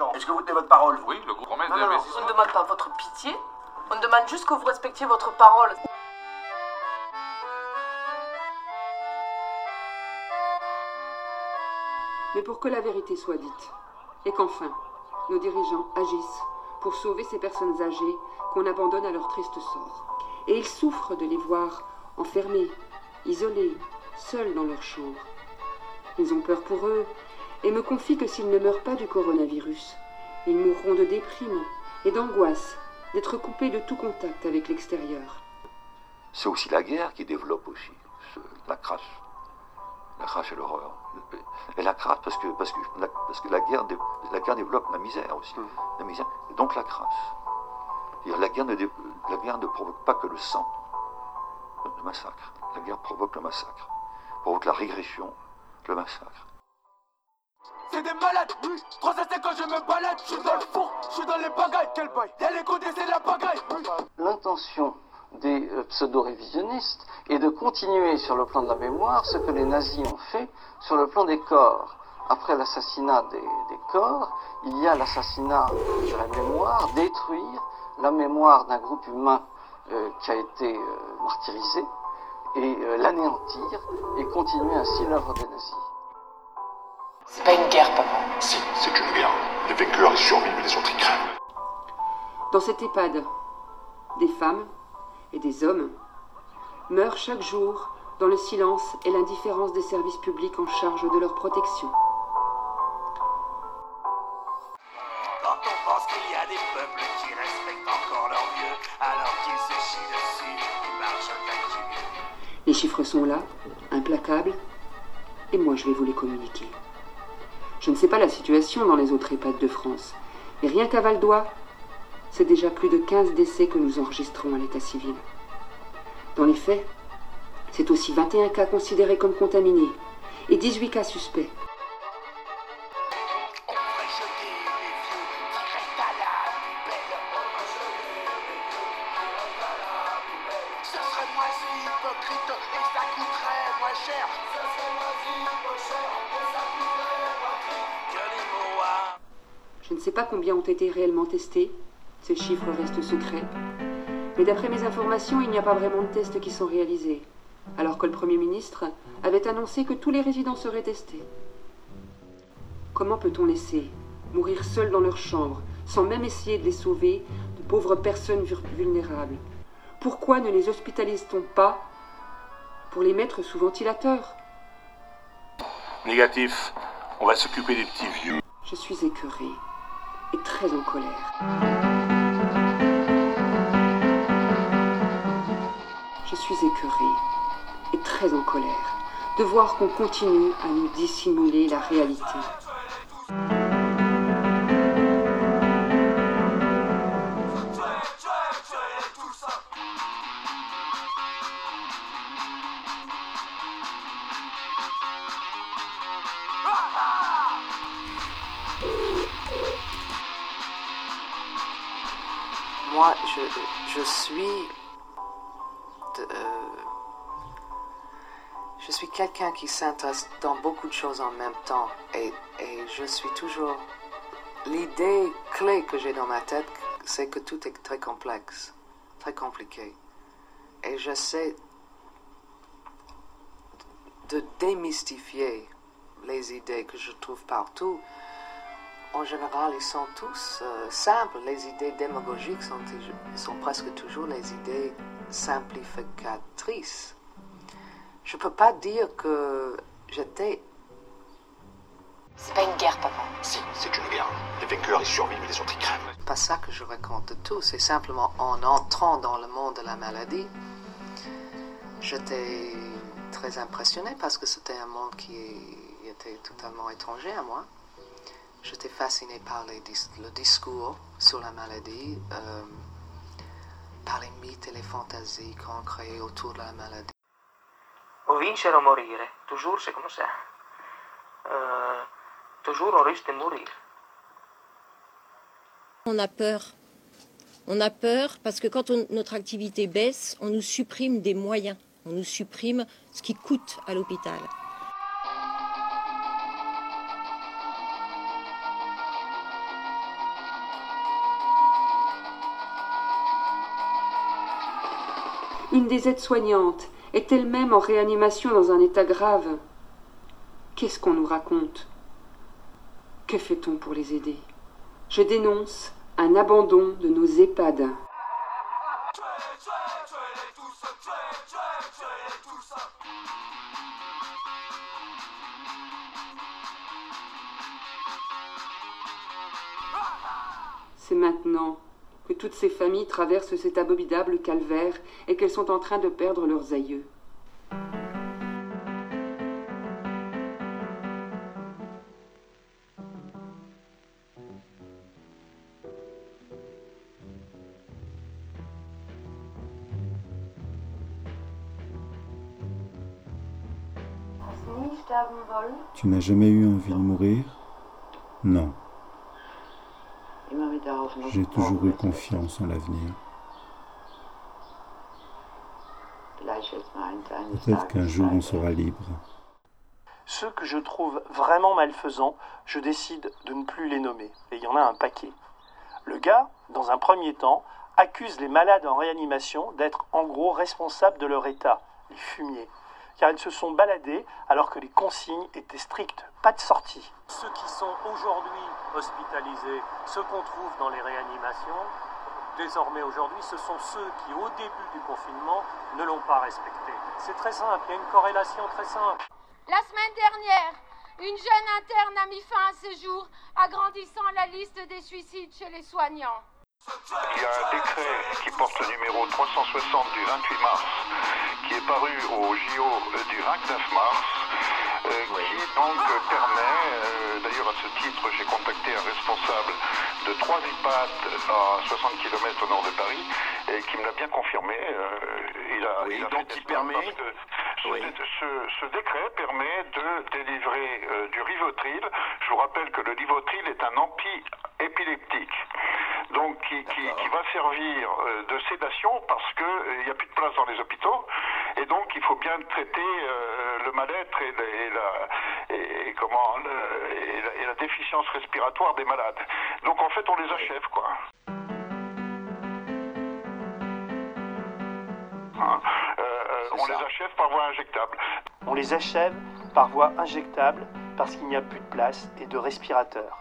ans. Est-ce que vous tenez votre parole? Oui, le groupe promet Non, des non, non, on ne demande pas votre pitié, on demande juste que vous respectiez votre parole. mais pour que la vérité soit dite, et qu'enfin nos dirigeants agissent pour sauver ces personnes âgées qu'on abandonne à leur triste sort. Et ils souffrent de les voir enfermés, isolés, seuls dans leur chambre. Ils ont peur pour eux et me confient que s'ils ne meurent pas du coronavirus, ils mourront de déprime et d'angoisse d'être coupés de tout contact avec l'extérieur. C'est aussi la guerre qui développe aussi ce- la crasse. La crasse et l'horreur. Et la crasse parce que, parce que, la, parce que la, guerre, dé- la guerre développe la misère aussi. La misère, et donc la crasse. La guerre, ne la guerre ne provoque pas que le sang, le massacre. La guerre provoque le massacre, provoque la régression, le massacre. C'est des malades, oui. 3 à 5 quand je me balade, je suis dans le four, je suis dans les bagailles. Quel bail c'est la bagaille. L'intention des euh, pseudo-révisionnistes est de continuer sur le plan de la mémoire ce que les nazis ont fait sur le plan des corps. Après l'assassinat des, corps, il y a l'assassinat de la mémoire, détruire la mémoire d'un groupe humain euh, qui a été euh, martyrisé et l'anéantir et continuer ainsi l'œuvre des nazis. C'est pas une guerre, papa. Si, c'est une guerre. Les vainqueurs y survivent et les autres y crèvent. Dans cette EHPAD, des femmes et des hommes meurent chaque jour dans le silence et l'indifférence des services publics en charge de leur protection. Quand on pense qu'il y a des peuples qui respectent encore leurs vieux, alors qu'ils se chient dessus, ils marchent. Les chiffres sont là, implacables, et moi je vais vous les communiquer. Je ne sais pas la situation dans les autres EHPAD de France, mais rien qu'à Val d'Oie, c'est déjà plus de 15 décès que nous enregistrons à l'état civil. Dans les faits, c'est aussi 21 cas considérés comme contaminés et 18 cas suspects. Hypocrite et ça coûterait moins cher. Ce serait moins cher Je ne sais pas combien ont été réellement testés, ces chiffres restent secrets. Mais d'après mes informations, il n'y a pas vraiment de tests qui sont réalisés, alors que le Premier ministre avait annoncé que tous les résidents seraient testés. Comment peut-on laisser mourir seuls dans leur chambre, sans même essayer de les sauver, de pauvres personnes vul- vulnérables? Pourquoi ne les hospitalise-t-on pas pour les mettre sous ventilateur? Négatif. On va s'occuper des petits vieux. Je suis écœurée et très en colère. Je suis écœurée et très en colère de voir qu'on continue à nous dissimuler la réalité. Moi, je, je suis. euh, je suis quelqu'un qui s'intéresse dans beaucoup de choses en même temps. Et, et je suis toujours. L'idée clé que j'ai dans ma tête, c'est que tout est très complexe, très compliqué. Et j'essaie de démystifier les idées que je trouve partout. En général, ils sont tous euh, simples. Les idées démagogiques sont, presque toujours les idées simplificatrices. Je ne peux pas dire que j'étais... C'est pas une guerre, papa. Si, c'est une guerre. Les vainqueurs y survivent les autres y crèvent. pas ça que je raconte de tout. C'est simplement en entrant dans le monde de la maladie, j'étais très impressionné parce que c'était un monde qui était totalement étranger à moi. J'étais fasciné par les dis- le discours sur la maladie, euh, par les mythes et les fantasies qu'on créait autour de la maladie. O vincere o morire, toujours c'est comme ça. Euh, toujours on risque de mourir. On a peur. On a peur parce que quand on- notre activité baisse, on nous supprime des moyens. On nous supprime ce qui coûte à l'hôpital. Une des aides-soignantes est elle-même en réanimation dans un état grave. Qu'est-ce qu'on nous raconte? Que fait-on pour les aider? Je dénonce un abandon de nos EHPAD. C'est maintenant que toutes ces familles traversent cet abominable calvaire et qu'elles sont en train de perdre leurs aïeux. Tu n'as jamais eu envie de mourir? Non. J'ai toujours eu confiance en l'avenir. Peut-être qu'un jour on sera libre. Ceux que je trouve vraiment malfaisants, je décide de ne plus les nommer. Et il y en a un paquet. Le gars, dans un premier temps, accuse les malades en réanimation d'être en gros responsables de leur état, les fumiers car ils se sont baladés alors que les consignes étaient strictes, pas de sortie. Ceux qui sont aujourd'hui hospitalisés, ceux qu'on trouve dans les réanimations, désormais aujourd'hui, ce sont ceux qui, au début du confinement, ne l'ont pas respecté. C'est très simple, il y a une corrélation très simple. La semaine dernière, une jeune interne a mis fin à ses jours, agrandissant la liste des suicides chez les soignants. Il y a un décret qui porte le numéro 360 du 28 mars, paru au JO du 29 mars, euh, qui donc permet, euh, d'ailleurs à ce titre j'ai contacté un responsable de trois EHPAD à 60 km au nord de Paris, et qui me l'a bien confirmé. Euh, il a, Oui, il a donc fait il des permet- ce, ce- ce décret permet de délivrer euh, du Rivotril. Je vous rappelle que le Rivotril est un anti-épileptique. Donc qui, qui- qui va servir euh, de sédation parce qu'il n'y a plus de place dans les hôpitaux et donc il faut bien traiter euh, le mal-être et, la- et la, et- et comment, le- et la- et la déficience respiratoire des malades. Donc en fait on les achève quoi. Hein, euh, euh, on les achève par voie injectable. On les achève par voie injectable parce qu'il n'y a plus de place et de respirateurs.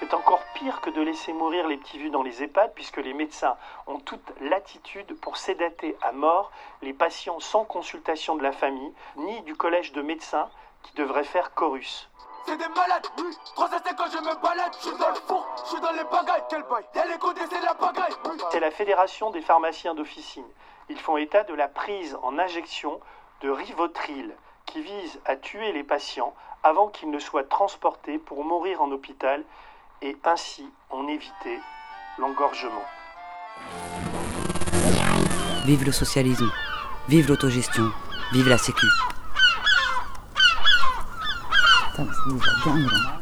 C'est encore pire que de laisser mourir les petits vieux dans les EHPAD puisque les médecins ont toute latitude pour sédater à mort les patients sans consultation de la famille ni du collège de médecins qui devrait faire chorus. C'est des malades, oui. Cinq quand je me balade, je suis dans le four, je suis dans les bagailles, quel bail. C'est la bagaille, oui. C'est la Fédération des pharmaciens d'officine. Ils font état de la prise en injection de Rivotril qui vise à tuer les patients avant qu'ils ne soient transportés pour mourir en hôpital et ainsi en éviter l'engorgement. Vive le socialisme, vive l'autogestion, vive la sécu. Putain, là.